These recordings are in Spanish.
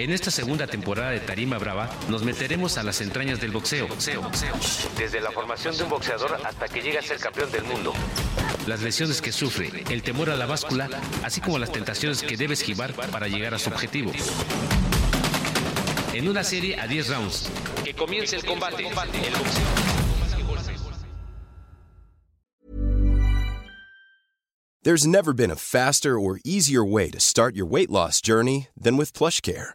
En esta segunda temporada de Tarima Brava nos meteremos a las entrañas del boxeo. boxeo, boxeo. Desde la formación de un boxeador hasta que llega a ser campeón del mundo. Las lesiones que sufre, el temor a la báscula, así como las tentaciones que debe esquivar para llegar a su objetivo. En una serie a 10 rounds. Que comience el combate. El boxeo. There's never been a faster or easier way to start your weight loss journey than with PlushCare.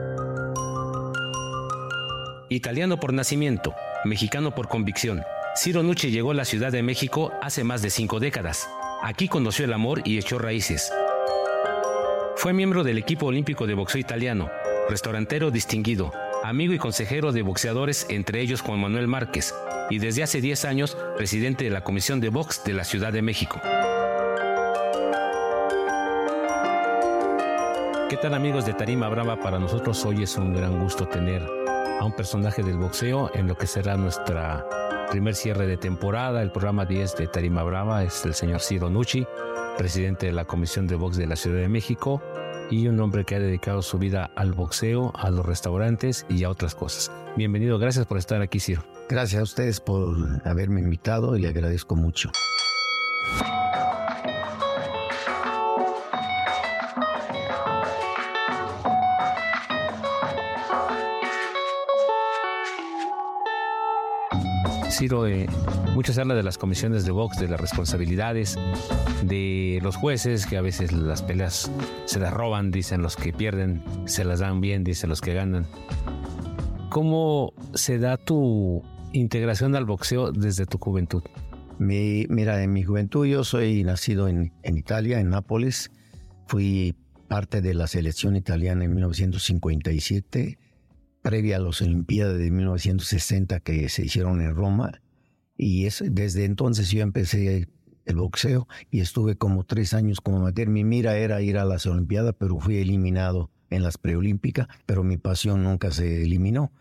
Italiano por nacimiento, mexicano por convicción, Ciro Nucci llegó a la Ciudad de México hace más de cinco décadas. Aquí conoció el amor y echó raíces. Fue miembro del equipo olímpico de boxeo italiano, restaurantero distinguido, amigo y consejero de boxeadores, entre ellos Juan Manuel Márquez, y desde hace 10 años presidente de la Comisión de Box de la Ciudad de México. ¿Qué tal amigos de Tarima Brava? Para nosotros hoy es un gran gusto tener a un personaje del boxeo en lo que será nuestra primer cierre de temporada. El programa 10 de Tarima Brava es el señor Ciro Nucci, presidente de la Comisión de Box de la Ciudad de México y un hombre que ha dedicado su vida al boxeo, a los restaurantes y a otras cosas. Bienvenido, gracias por estar aquí, Ciro. Gracias a ustedes por haberme invitado y le agradezco mucho. Ciro, eh, mucho se habla de las comisiones de box, de las responsabilidades, de los jueces, que a veces las peleas se las roban, dicen los que pierden, se las dan bien, dicen los que ganan. ¿Cómo se da tu integración al boxeo desde tu juventud? Mi, mira, en mi juventud yo soy nacido en, en Italia, en Nápoles. Fui parte de la selección italiana en 1957 previa a las Olimpiadas de 1960 que se hicieron en Roma. Y es, desde entonces yo empecé el boxeo y estuve como tres años como amateur. Mi mira era ir a las Olimpiadas, pero fui eliminado en las preolímpicas, pero mi pasión nunca se eliminó.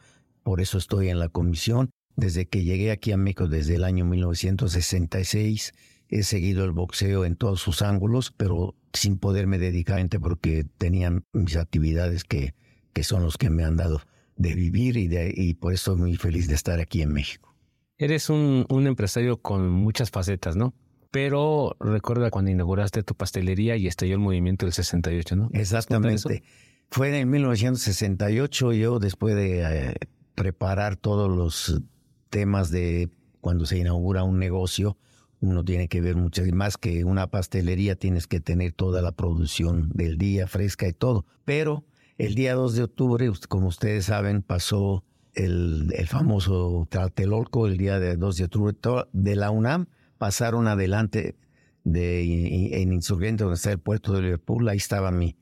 Por eso estoy en la comisión. Desde que llegué aquí a México, desde el año 1966, he seguido el boxeo en todos sus ángulos, pero sin poderme dedicar porque tenían mis actividades que, que son los que me han dado de vivir y, de, y por eso muy feliz de estar aquí en México. Eres un, un empresario con muchas facetas, ¿no? Pero recuerda cuando inauguraste tu pastelería y estalló el movimiento del 68, ¿no? Exactamente. Fue en 1968, yo después de eh, preparar todos los temas de cuando se inaugura un negocio, uno tiene que ver muchas más que una pastelería, tienes que tener toda la producción del día fresca y todo. Pero el día 2 de octubre, como ustedes saben, pasó el, famoso Tlatelolco, el día de 2 de octubre. De la UNAM, pasaron adelante de, en Insurgente, donde está el puerto de Liverpool, ahí estaba mi,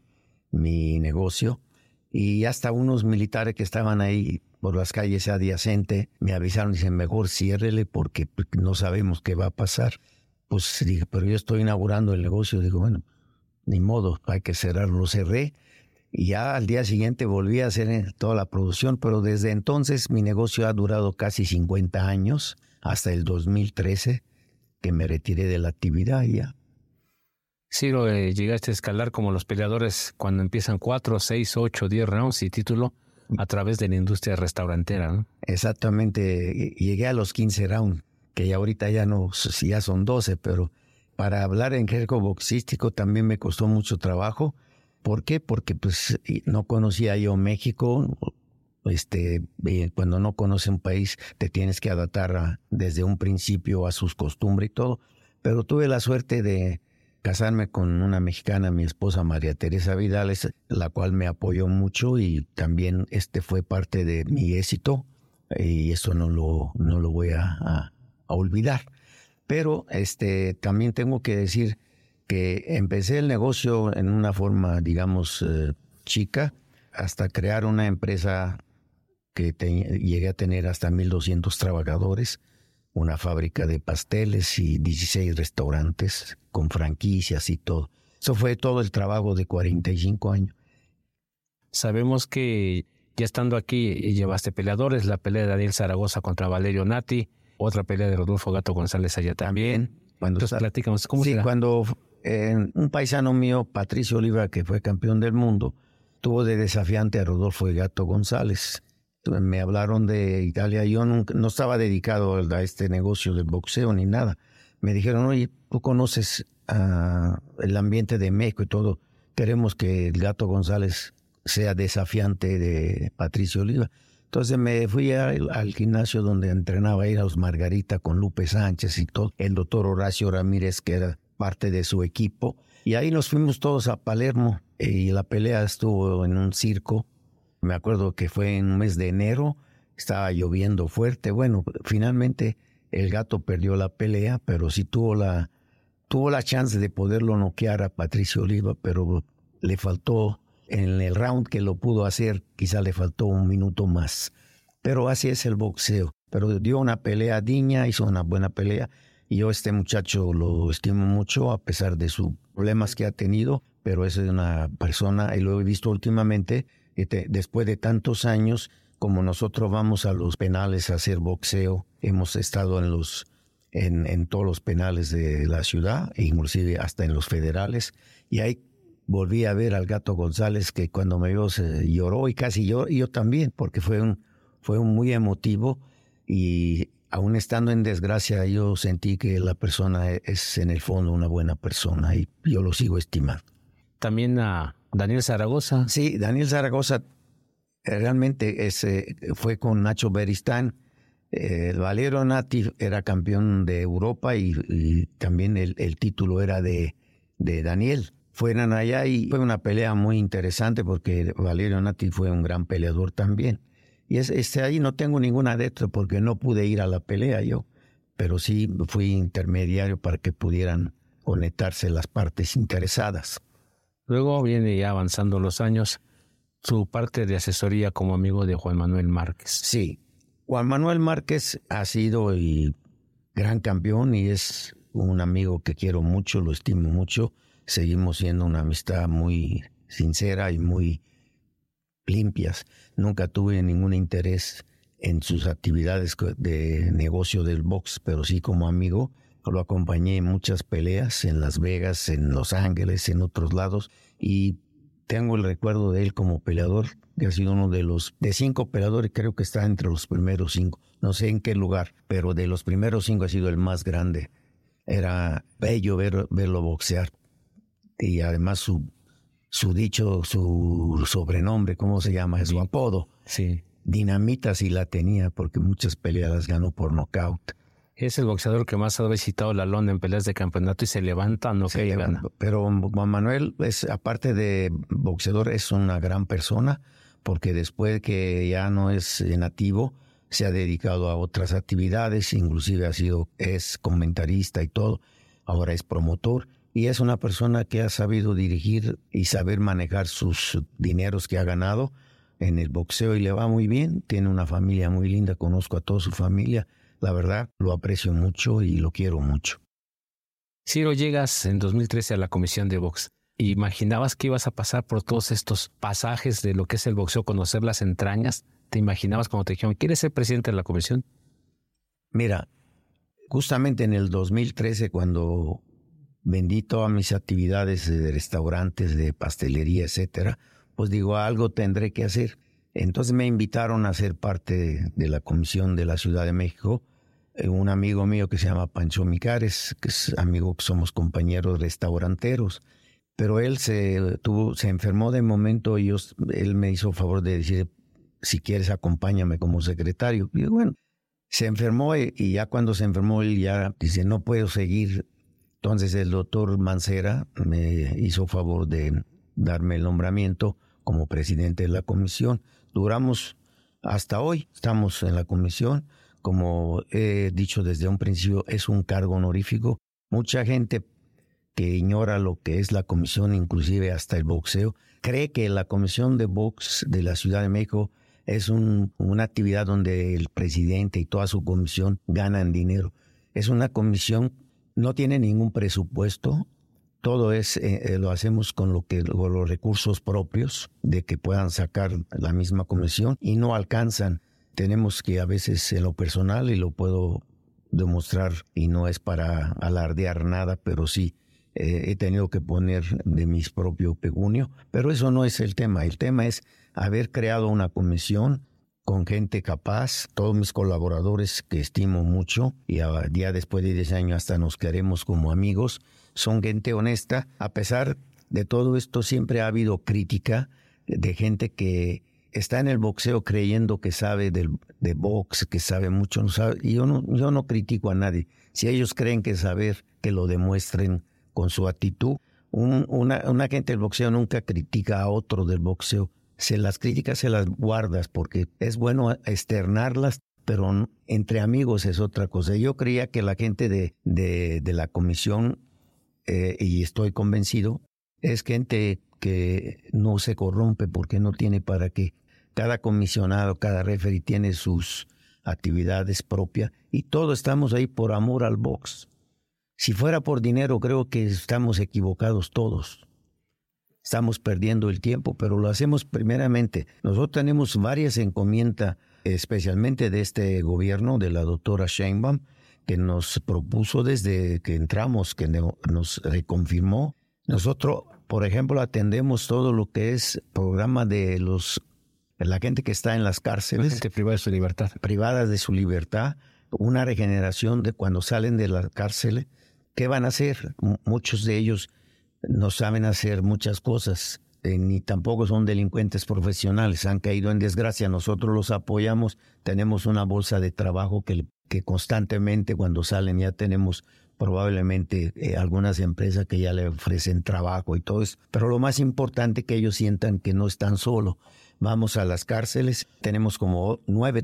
mi negocio, y hasta unos militares que estaban ahí por las calles adyacentes me avisaron, dicen, mejor ciérrele porque no sabemos qué va a pasar. Pues dije, pero yo estoy inaugurando el negocio, digo, bueno, ni modo, hay que cerrarlo, cerré y ya al día siguiente volví a hacer toda la producción, pero desde entonces mi negocio ha durado casi 50 años, hasta el 2013, que me retiré de la actividad ya. Ciro, eh, llegaste a escalar como los peleadores cuando empiezan 4, 6, 8, 10 rounds y título a través de la industria restaurantera, ¿no? Exactamente, llegué a los 15 rounds, que ya ahorita ya no, ya son 12, pero para hablar en jergo boxístico también me costó mucho trabajo ¿Por qué? Porque pues no conocía yo México. Este, eh, cuando no conoces un país te tienes que adaptar desde un principio a sus costumbres y todo. Pero tuve la suerte de casarme con una mexicana, mi esposa María Teresa Vidales, la cual me apoyó mucho y también este fue parte de mi éxito y eso no lo, no lo voy a, a olvidar. Pero este, también tengo que decir que empecé el negocio en una forma, digamos, eh, chica, hasta crear una empresa que llegué a tener hasta 1.200 trabajadores, una fábrica de pasteles y 16 restaurantes con franquicias y todo. Eso fue todo el trabajo de 45 años. Sabemos que ya estando aquí llevaste peleadores, la pelea de Daniel Zaragoza contra Valerio Nati, otra pelea de Rodolfo Gato González allá también. Cuando Entonces, platícanos, ¿cómo sí, cuando eh, un paisano mío, Patricio Oliva, que fue campeón del mundo, tuvo de desafiante a Rodolfo Gato González. Me hablaron de Italia, yo nunca, no estaba dedicado a este negocio del boxeo ni nada. Me dijeron, oye, tú conoces el ambiente de México y todo, queremos que el Gato González sea desafiante de Patricio Oliva. Entonces me fui al gimnasio donde entrenaba a los Margarita con Lupe Sánchez y todo, el doctor Horacio Ramírez, que era parte de su equipo. Y ahí nos fuimos todos a Palermo y la pelea estuvo en un circo. Me acuerdo que fue en un mes de enero, estaba lloviendo fuerte. Bueno, finalmente el gato perdió la pelea, pero sí tuvo la, tuvo la chance de poderlo noquear a Patricio Oliva, pero le faltó en el round que lo pudo hacer, quizá le faltó un minuto más. Pero así es el boxeo. Pero dio una pelea digna, hizo una buena pelea. Yo este muchacho lo estimo mucho a pesar de sus problemas que ha tenido, pero es una persona, y lo he visto últimamente, después de tantos años, como nosotros vamos a los penales a hacer boxeo, hemos estado en los en, en todos los penales de la ciudad, e inclusive hasta en los federales, y ahí volví a ver al gato González que cuando me vio se lloró y casi yo, yo también, porque fue un, fue un muy emotivo y aún estando en desgracia yo sentí que la persona es en el fondo una buena persona y yo lo sigo estimando. También a Daniel Zaragoza. Sí, Daniel Zaragoza realmente ese fue con Nacho Beristán. El Valero Nati era campeón de Europa y, también el, el, título era de, de Daniel fueran allá y fue una pelea muy interesante porque Valerio Nati fue un gran peleador también. Y es, este, ahí no tengo ningún adepto porque no pude ir a la pelea yo, pero sí fui intermediario para que pudieran conectarse las partes interesadas. Luego viene ya avanzando los años su parte de asesoría como amigo de Juan Manuel Márquez. Sí, Juan Manuel Márquez ha sido el gran campeón y es un amigo que quiero mucho, lo estimo mucho seguimos siendo una amistad muy sincera y muy limpias. Nunca tuve ningún interés en sus actividades de negocio del box, pero sí como amigo. Lo acompañé en muchas peleas en Las Vegas, en Los Ángeles, en otros lados, y tengo el recuerdo de él como peleador, que ha sido uno de los, de cinco peleadores, creo que está entre los primeros cinco, no sé en qué lugar, pero de los primeros cinco ha sido el más grande. Era bello verlo boxear y además su, su dicho, su sobrenombre, ¿cómo se llama? Su apodo. Sí. Dinamita sí la tenía porque muchas peleas ganó por nocaut. Es el boxeador que más ha visitado la lona en peleas de campeonato y se levanta, no que gana. Pero Juan Manuel, es, aparte de boxeador, es una gran persona porque después que ya no es nativo, se ha dedicado a otras actividades, inclusive ha sido, es comentarista y todo, ahora es promotor y es una persona que ha sabido dirigir y saber manejar sus dineros que ha ganado en el boxeo y le va muy bien. Tiene una familia muy linda, conozco a toda su familia. La verdad, lo aprecio mucho y lo quiero mucho. Ciro, llegas en 2013 a la comisión de box. ¿Imaginabas que ibas a pasar por todos estos pasajes de lo que es el boxeo, conocer las entrañas? ¿Te imaginabas cuando te dijeron, ¿quieres ser presidente de la comisión? Mira, justamente en el 2013, cuando vendí todas mis actividades de restaurantes, de pastelería, etcétera, pues digo, algo tendré que hacer. Entonces me invitaron a ser parte de, la comisión de la Ciudad de México. Eh, un amigo mío que se llama Pancho Micares, que es amigo que somos compañeros restauranteros. Pero él se, tuvo, se enfermó de momento y él me hizo favor de decir, si quieres acompáñame como secretario. Y bueno, se enfermó y, y ya cuando se enfermó él ya dice, no puedo seguir entonces el doctor Mancera me hizo favor de darme el nombramiento como presidente de la comisión. Duramos hasta hoy, estamos en la comisión. Como he dicho desde un principio, es un cargo honorífico. Mucha gente que ignora lo que es la comisión, inclusive hasta el boxeo, cree que la comisión de box de la Ciudad de México es una actividad donde el presidente y toda su comisión ganan dinero. Es una comisión, no tiene ningún presupuesto, todo es, eh, eh, lo hacemos con lo que los recursos propios de que puedan sacar la misma comisión y no alcanzan. Tenemos que a veces en lo personal y lo puedo demostrar y no es para alardear nada, pero sí eh, he tenido que poner de mis propio pegunio, pero eso no es el tema. El tema es haber creado una comisión con gente capaz, todos mis colaboradores que estimo mucho y ya después de 10 años hasta nos queremos como amigos, son gente honesta. A pesar de todo esto siempre ha habido crítica de gente que está en el boxeo creyendo que sabe del, de box, que sabe mucho, no yo no, yo no critico a nadie. Si ellos creen que saber, que lo demuestren con su actitud. una gente del boxeo nunca critica a otro del boxeo se las críticas se las guardas porque es bueno externarlas, pero entre amigos es otra cosa. Yo creía que la gente de, de, la comisión, eh, y estoy convencido, es gente que no se corrompe porque no tiene para qué. Cada comisionado, cada referee tiene sus actividades propias y todos estamos ahí por amor al box. Si fuera por dinero, creo que estamos equivocados todos estamos perdiendo el tiempo, pero lo hacemos primeramente. Nosotros tenemos varias encomiendas, especialmente de este gobierno, de la doctora Sheinbaum, que nos propuso desde que entramos, que nos reconfirmó. Nosotros, por ejemplo, atendemos todo lo que es programa de los la gente que está en las cárceles. gente privada de su libertad. Privadas de su libertad, una regeneración de cuando salen de la cárcel. ¿Qué van a hacer? muchos de ellos no saben hacer muchas cosas, eh, ni tampoco son delincuentes profesionales, han caído en desgracia, nosotros los apoyamos, tenemos una bolsa de trabajo que, que constantemente cuando salen ya tenemos probablemente eh, algunas empresas que ya le ofrecen trabajo y todo eso, pero lo más importante que ellos sientan que no están solos. Vamos a las cárceles, tenemos como nueve,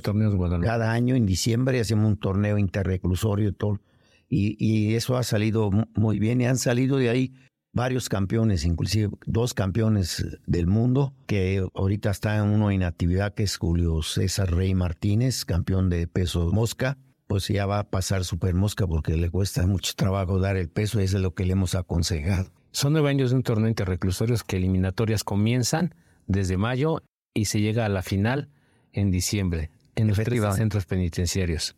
torneos, cada año en diciembre hacemos un torneo interreclusorio y todo y, eso ha salido muy bien y han salido de ahí varios campeones, inclusive dos campeones del mundo, que ahorita está uno en actividad, que es Julio César Rey Martínez, campeón de peso mosca, pues ya va a pasar super mosca porque le cuesta mucho trabajo dar el peso, y eso es lo que le hemos aconsejado. Son nueve años de un torneo interreclusorios que eliminatorias comienzan desde mayo y se llega a la final en diciembre en los tres centros penitenciarios.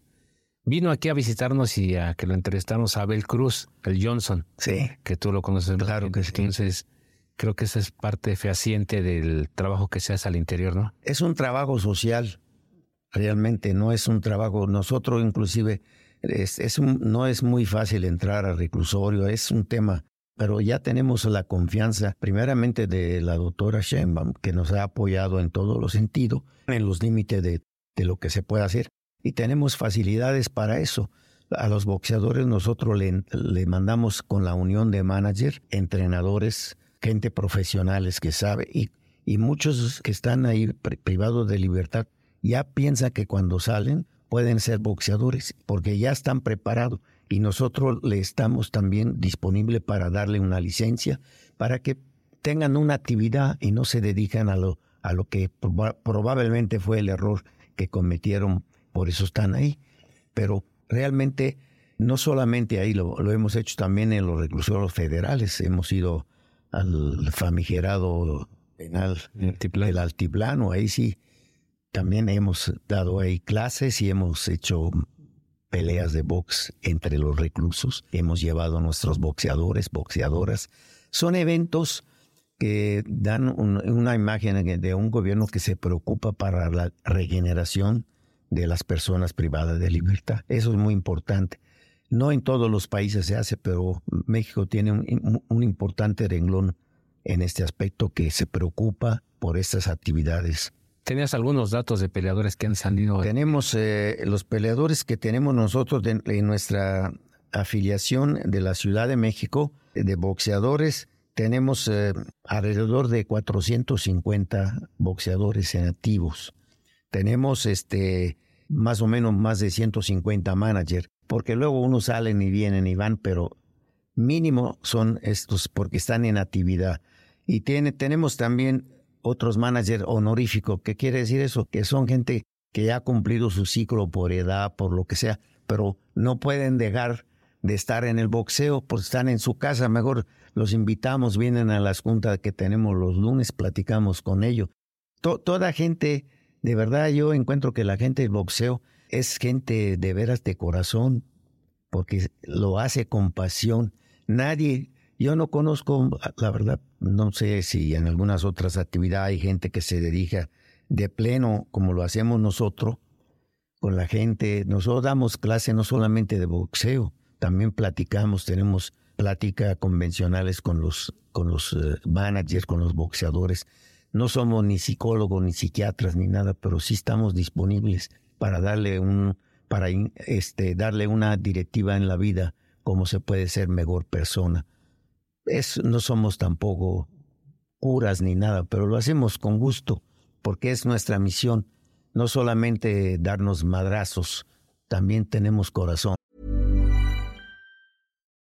Vino aquí a visitarnos y a que lo entrevistamos a Abel Cruz, el Johnson. Sí. Que tú lo conoces. Claro que sí. Entonces, creo que esa es parte fehaciente del trabajo que se hace al interior, ¿no? Es un trabajo social, realmente, no es un trabajo. Nosotros, inclusive, es, es un, no es muy fácil entrar al reclusorio, es un tema pero ya tenemos la confianza, primeramente de la doctora Sheinbaum, que nos ha apoyado en todos los sentidos, en los límites de, de, lo que se puede hacer y tenemos facilidades para eso. A los boxeadores nosotros le, mandamos con la unión de manager, entrenadores, gente profesionales que sabe y, y muchos que están ahí privados de libertad ya piensan que cuando salen pueden ser boxeadores porque ya están preparados y nosotros le estamos también disponible para darle una licencia para que tengan una actividad y no se dedican a lo, a lo que probablemente fue el error que cometieron por eso están ahí. Pero realmente no solamente ahí, lo, hemos hecho también en los reclusorios federales. Hemos ido al famigerado penal del altiplano, ahí sí. También hemos dado ahí clases y hemos hecho peleas de box entre los reclusos. Hemos llevado a nuestros boxeadores, boxeadoras. Son eventos que dan una imagen de un gobierno que se preocupa para la regeneración de las personas privadas de libertad. Eso es muy importante. No en todos los países se hace, pero México tiene un, importante renglón en este aspecto que se preocupa por estas actividades. ¿Tenías algunos datos de peleadores que han salido? Tenemos eh, los peleadores que tenemos nosotros en nuestra afiliación de la Ciudad de México, de boxeadores. Tenemos eh, alrededor de 450 boxeadores en activos tenemos este más o menos más de 150 managers, porque luego unos salen y vienen y van, pero mínimo son estos porque están en actividad. Y tiene, tenemos también otros managers honoríficos. ¿Qué quiere decir eso? Que son gente que ya ha cumplido su ciclo por edad, por lo que sea, pero no pueden dejar de estar en el boxeo, pues están en su casa, mejor los invitamos, vienen a las juntas que tenemos los lunes, platicamos con ellos. toda gente, de verdad yo encuentro que la gente del boxeo es gente de veras de corazón, porque lo hace con pasión. Nadie, yo no conozco, la verdad, no sé si en algunas otras actividades hay gente que se dedica de pleno como lo hacemos nosotros con la gente. Nosotros damos clase no solamente de boxeo, también platicamos, tenemos plática convencionales con los, con los eh, managers, con los boxeadores. No somos ni psicólogos, ni psiquiatras, ni nada, pero sí estamos disponibles para darle un, para este, darle una directiva en la vida, cómo se puede ser mejor persona. Es, no somos tampoco curas ni nada, pero lo hacemos con gusto, porque es nuestra misión, no solamente darnos madrazos, también tenemos corazón.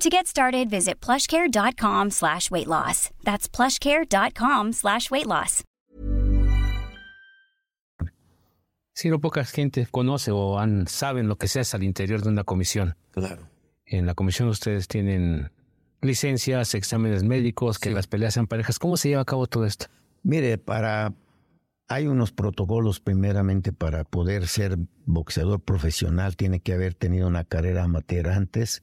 To get started, visit plushcare.com slash weight loss. That's plushcare.com slash weight loss. Si no poca gente conoce o han, saben lo que se hace al interior de una comisión. Claro. En la comisión ustedes tienen licencias, exámenes médicos, que las peleas sean parejas. ¿Cómo se lleva a cabo todo esto? Mire, para hay unos protocolos primeramente para poder ser boxeador profesional, tiene que haber tenido una carrera amateur antes.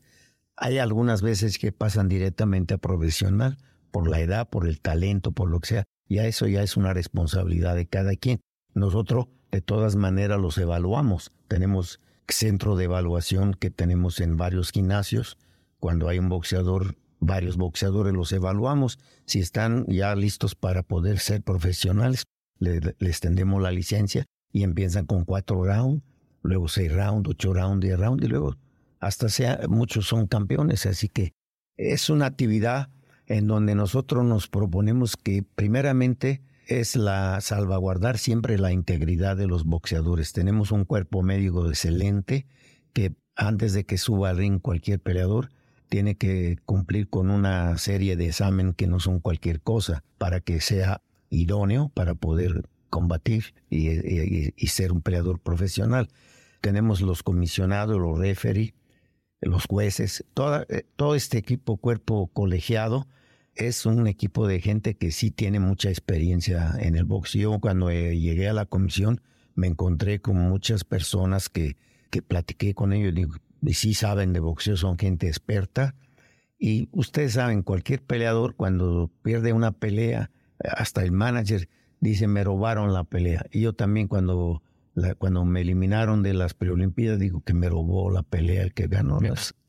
Hay algunas veces que pasan directamente a profesional por la edad, por el talento, por lo que sea. Y eso ya es una responsabilidad de cada quien. Nosotros de todas maneras los evaluamos. Tenemos centro de evaluación que tenemos en varios gimnasios. Cuando hay un boxeador, varios boxeadores los evaluamos. Si están ya listos para poder ser profesionales, les tendemos la licencia y empiezan con cuatro rounds, luego seis rounds, ocho rounds, diez rounds y luego hasta sea, muchos son campeones. Así que es una actividad en donde nosotros nos proponemos que primeramente es la salvaguardar siempre la integridad de los boxeadores. Tenemos un cuerpo médico excelente que antes de que suba al ring cualquier peleador tiene que cumplir con una serie de examen que no son cualquier cosa para que sea idóneo para poder combatir y, ser un peleador profesional. Tenemos los comisionados, los referees, los jueces, eh, todo este equipo, cuerpo colegiado, es un equipo de gente que sí tiene mucha experiencia en el boxeo. Cuando eh, llegué a la comisión me encontré con muchas personas que, que platiqué con ellos y sí saben de boxeo, son gente experta. Y ustedes saben, cualquier peleador cuando pierde una pelea, hasta el manager dice me robaron la pelea. Y yo también cuando, cuando me eliminaron de las preolimpiadas digo que me robó la pelea el que ganó.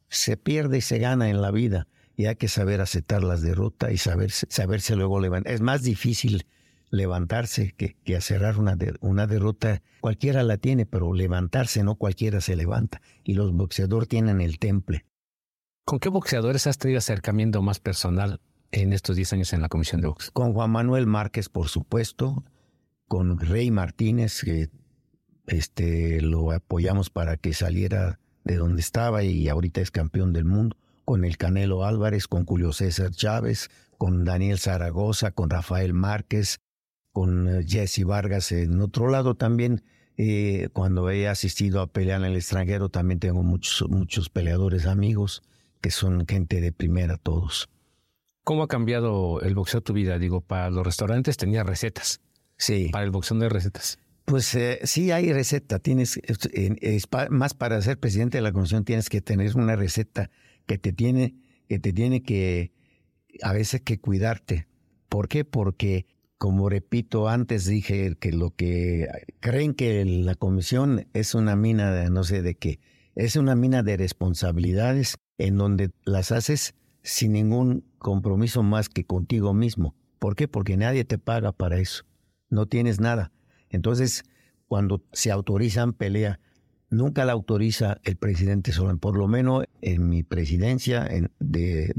Se pierde y se gana en la vida y hay que saber aceptar las derrotas y saber, saberse luego levantar. Es más difícil levantarse que, que cerrar una, una derrota. Cualquiera la tiene, pero levantarse no cualquiera se levanta. Y los boxeadores tienen el temple. ¿Con qué boxeadores has tenido acercamiento más personal en estos 10 años en la Comisión de Box? Con Juan Manuel Márquez, por supuesto. Con Rey Martínez, que este, lo apoyamos para que saliera de donde estaba y ahorita es campeón del mundo con el Canelo Álvarez, con Julio César Chávez, con Daniel Zaragoza, con Rafael Márquez, con eh, Jesse Vargas. En otro lado también, eh, cuando he asistido a pelear en el extranjero, también tengo muchos, muchos peleadores amigos que son gente de primera todos. ¿Cómo ha cambiado el boxeo tu vida? Digo, para los restaurantes tenía recetas. Sí. Para el boxeo no hay recetas. Pues eh, sí hay receta. Tienes, más para ser presidente de la comisión tienes que tener una receta que te tiene, que te tiene que a veces que cuidarte. ¿Por qué? Porque, como repito, antes dije que lo que creen que la comisión es una mina de no sé de qué, es una mina de responsabilidades en donde las haces sin ningún compromiso más que contigo mismo. ¿Por qué? Porque nadie te paga para eso. No tienes nada. Entonces, cuando se autorizan pelea, nunca la autoriza el presidente Solano. Por lo menos en mi presidencia, en, de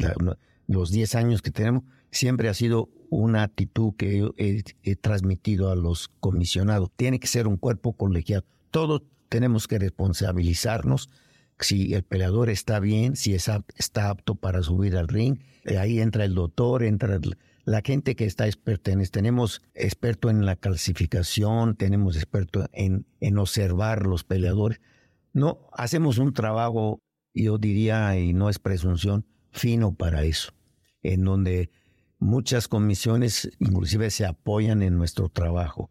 los 10 años que tenemos, siempre ha sido una actitud que he, transmitido a los comisionados. Tiene que ser un cuerpo colegiado. Todos tenemos que responsabilizarnos si el peleador está bien, si está apto para subir al ring. Eh, ahí entra el doctor, entra la gente que está experta en esto. Tenemos experto en la clasificación, tenemos experto en, en observar los peleadores. No, hacemos un trabajo, yo diría, y no es presunción, fino para eso, en donde muchas comisiones inclusive se apoyan en nuestro trabajo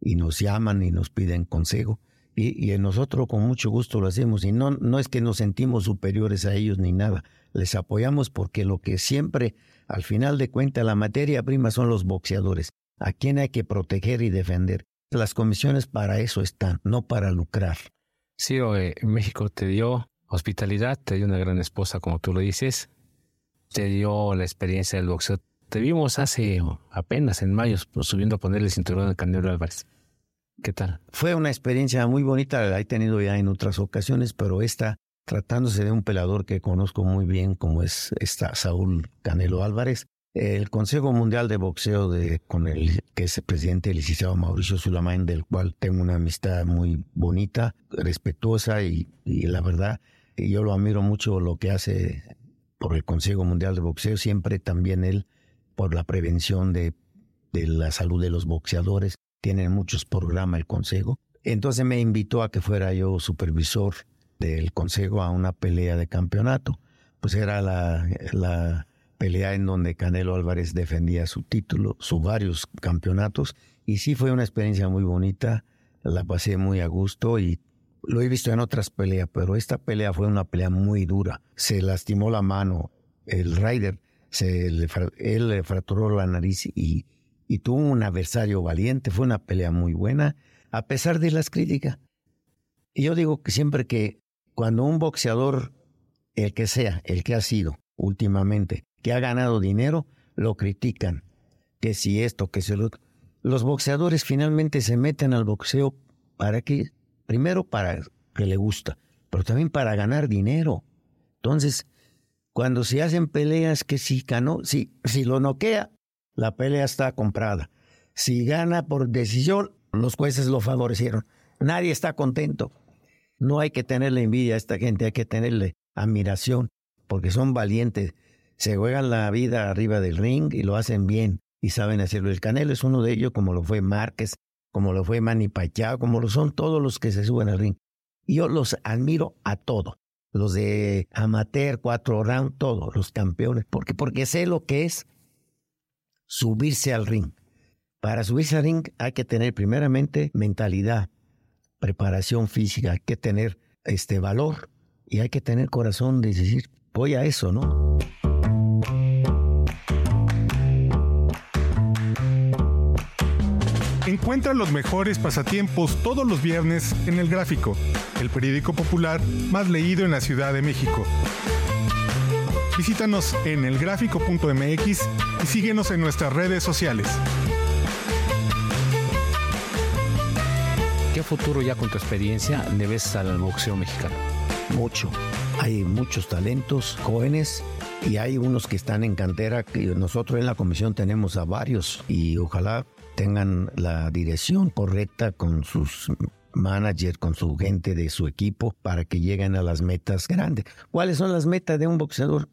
y nos llaman y nos piden consejo y, nosotros con mucho gusto lo hacemos. Y no, no es que nos sentimos superiores a ellos ni nada. Les apoyamos porque lo que siempre, al final de cuentas, la materia prima son los boxeadores, a quien hay que proteger y defender. Las comisiones para eso están, no para lucrar. Sí, eh, México te dio hospitalidad, te dio una gran esposa, como tú lo dices, te dio la experiencia del boxeo. Te vimos hace apenas en mayo subiendo a ponerle el cinturón al Canelo Álvarez. ¿Qué tal? Fue una experiencia muy bonita, la he tenido ya en otras ocasiones, pero esta, tratándose de un pelador que conozco muy bien, como es esta Saúl Canelo Álvarez, el Consejo Mundial de Boxeo de, con el que es el presidente el licenciado Mauricio Sulamain, del cual tengo una amistad muy bonita, respetuosa y, y la verdad, yo lo admiro mucho lo que hace por el Consejo Mundial de Boxeo, siempre también él por la prevención de, de la salud de los boxeadores tienen muchos programas el Consejo. Entonces me invitó a que fuera yo supervisor del Consejo a una pelea de campeonato. Pues era la, la pelea en donde Canelo Álvarez defendía su título, sus varios campeonatos. Y sí fue una experiencia muy bonita, la pasé muy a gusto y lo he visto en otras peleas, pero esta pelea fue una pelea muy dura. Se lastimó la mano, el Ryder, se le, él le fracturó la nariz y y tuvo un adversario valiente, fue una pelea muy buena, a pesar de las críticas. Y yo digo que siempre que cuando un boxeador, el que sea, el que ha sido últimamente, que ha ganado dinero, lo critican, que si esto, que si lo Los boxeadores finalmente se meten al boxeo para que, primero para que le gusta, pero también para ganar dinero. Entonces, cuando se hacen peleas que si ganó, si, si lo noquea, la pelea está comprada. Si gana por decisión, los jueces lo favorecieron. Nadie está contento. No hay que tenerle envidia a esta gente, hay que tenerle admiración, porque son valientes. Se juegan la vida arriba del ring y lo hacen bien y saben hacerlo. El Canelo es uno de ellos, como lo fue Márquez, como lo fue Manny Pacquiao, como lo son todos los que se suben al ring. Yo los admiro a todos. Los de amateur, cuatro round, todos los campeones, porque porque sé lo que es subirse al ring. Para subirse al ring hay que tener primeramente mentalidad, preparación física, hay que tener este valor y hay que tener corazón de decir, voy a eso, ¿no? Encuentra los mejores pasatiempos todos los viernes en El Gráfico, el periódico popular más leído en la Ciudad de México. Visítanos en elgráfico.mx y síguenos en nuestras redes sociales. ¿Qué futuro ya con tu experiencia le ves al boxeo mexicano? Mucho. Hay muchos talentos jóvenes y hay unos que están en cantera. Nosotros en la comisión tenemos a varios y ojalá tengan la dirección correcta con sus managers, con su gente de su equipo para que lleguen a las metas grandes. ¿Cuáles son las metas de un boxeador?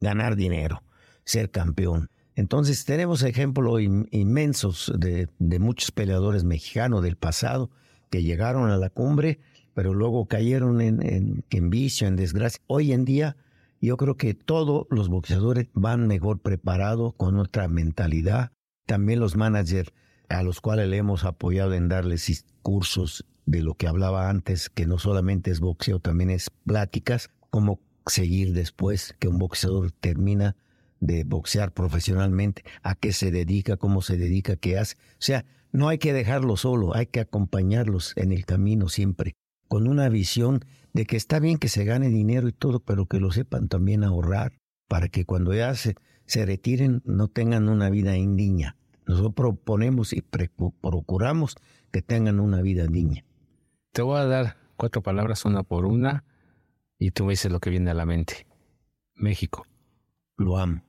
Ganar dinero, ser campeón. Entonces tenemos ejemplos inmensos de, muchos peleadores mexicanos del pasado que llegaron a la cumbre, pero luego cayeron en, en, en vicio, en desgracia. Hoy en día yo creo que todos los boxeadores van mejor preparados, con otra mentalidad. También los managers a los cuales le hemos apoyado en darles cursos de lo que hablaba antes, que no solamente es boxeo, también es pláticas, como seguir después que un boxeador termina de boxear profesionalmente, a qué se dedica, cómo se dedica, qué hace. O sea, no hay que dejarlo solo, hay que acompañarlos en el camino siempre, con una visión de que está bien que se gane dinero y todo, pero que lo sepan también ahorrar, para que cuando ya se, se retiren no tengan una vida indigna. Nosotros proponemos y procuramos que tengan una vida digna. Te voy a dar Cuatro palabras, una por una, y tú me dices lo que viene a la mente. México. Lo amo.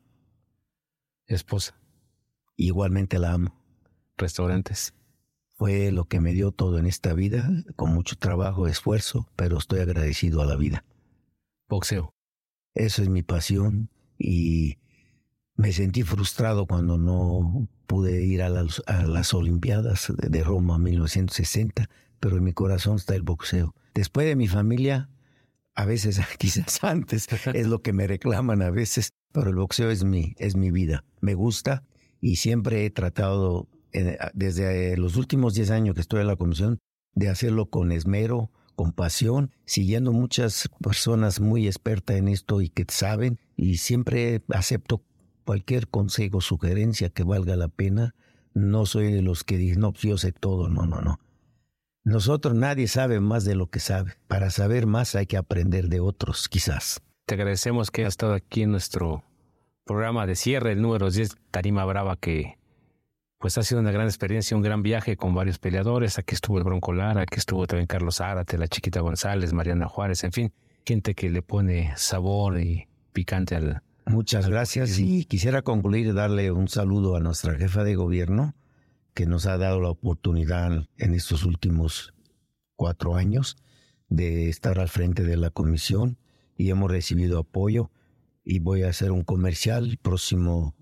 Esposa. Igualmente la amo. Restaurantes. Fue lo que me dio todo en esta vida, con mucho trabajo, esfuerzo, pero estoy agradecido a la vida. Boxeo. Eso es mi pasión y me sentí frustrado cuando no pude ir a las, a las Olimpiadas de Roma 1960, pero en mi corazón está el boxeo. Después de mi familia, a veces, quizás antes, es lo que me reclaman a veces, pero el boxeo es mi, es mi vida. Me gusta y siempre he tratado, eh, desde los últimos 10 años que estoy en la comisión, de hacerlo con esmero, con pasión, siguiendo muchas personas muy expertas en esto y que saben, y siempre acepto cualquier consejo, sugerencia que valga la pena. No soy de los que dicen, no, yo sé todo, no, no, no. Nosotros nadie sabe más de lo que sabe. Para saber más hay que aprender de otros, quizás. Te agradecemos que hayas estado aquí en nuestro programa de cierre, el número 10, Tarima Brava, que pues ha sido una gran experiencia, un gran viaje con varios peleadores. Aquí estuvo el Bronco Lara, aquí estuvo también Carlos Zárate, la Chiquita González, Mariana Juárez, en fin, gente que le pone sabor y picante al... Muchas gracias y quisiera concluir y darle un saludo a nuestra jefa de gobierno, que nos ha dado la oportunidad en estos últimos cuatro años de estar al frente de la comisión y hemos recibido apoyo y voy a hacer un comercial el próximo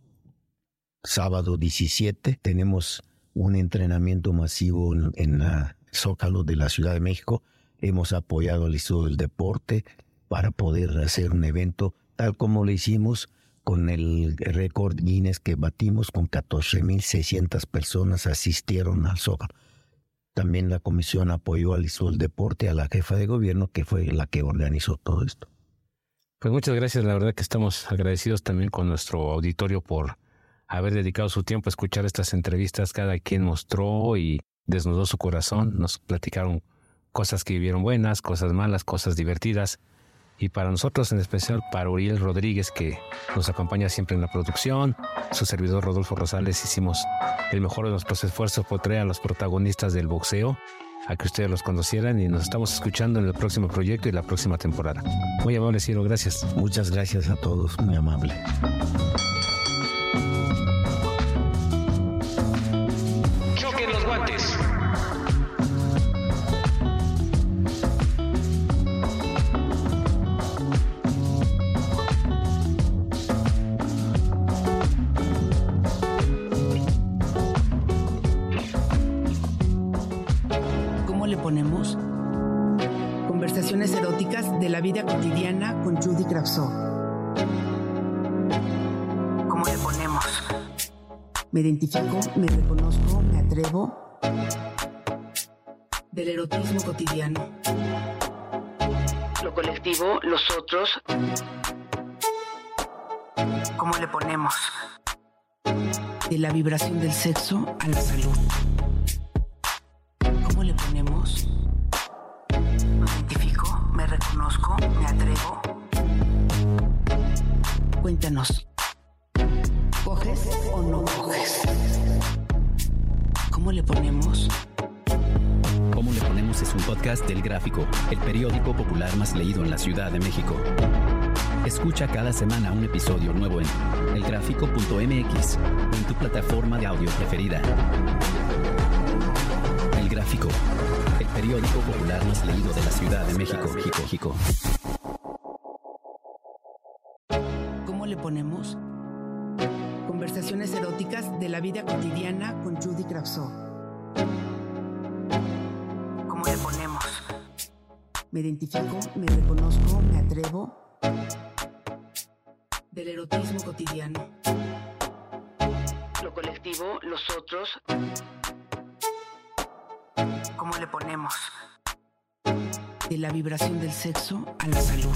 sábado 17. Tenemos un entrenamiento masivo en, en la Zócalo de la Ciudad de México. Hemos apoyado al Instituto del Deporte para poder hacer un evento tal como lo hicimos con el récord Guinness que batimos, con 14.600 personas asistieron al Zócalo. También la comisión apoyó al del Deporte, a la jefa de gobierno, que fue la que organizó todo esto. Pues muchas gracias, la verdad que estamos agradecidos también con nuestro auditorio por haber dedicado su tiempo a escuchar estas entrevistas. Cada quien mostró y desnudó su corazón, nos platicaron cosas que vivieron buenas, cosas malas, cosas divertidas y para nosotros en especial para Uriel Rodríguez que nos acompaña siempre en la producción, su servidor Rodolfo Rosales hicimos el mejor de nuestros esfuerzos por traer a los protagonistas del boxeo a que ustedes los conocieran y nos estamos escuchando en el próximo proyecto y la próxima temporada. Muy amable Ciro, gracias. Muchas gracias a todos, muy amable. ¿Cómo le ponemos? De la vibración del sexo a la salud. ¿Cómo le ponemos? reconozco, me atrevo. Cuéntanos. ¿Coges o no coges? ¿Cómo le ponemos? ¿Cómo le ponemos? Es un podcast del Gráfico, el periódico popular más leído en la Ciudad de México. Escucha cada semana un episodio nuevo en elgráfico.mx o en tu plataforma de audio preferida. El Gráfico periódico popular más leído de la Ciudad de México, México. ¿Cómo le ponemos? Conversaciones eróticas de la vida cotidiana con Judy Kravsov. ¿Cómo le ponemos? Me identifico, me reconozco, me atrevo. Del erotismo cotidiano. Lo colectivo, los otros ¿Cómo le ponemos? De la vibración del sexo a la salud.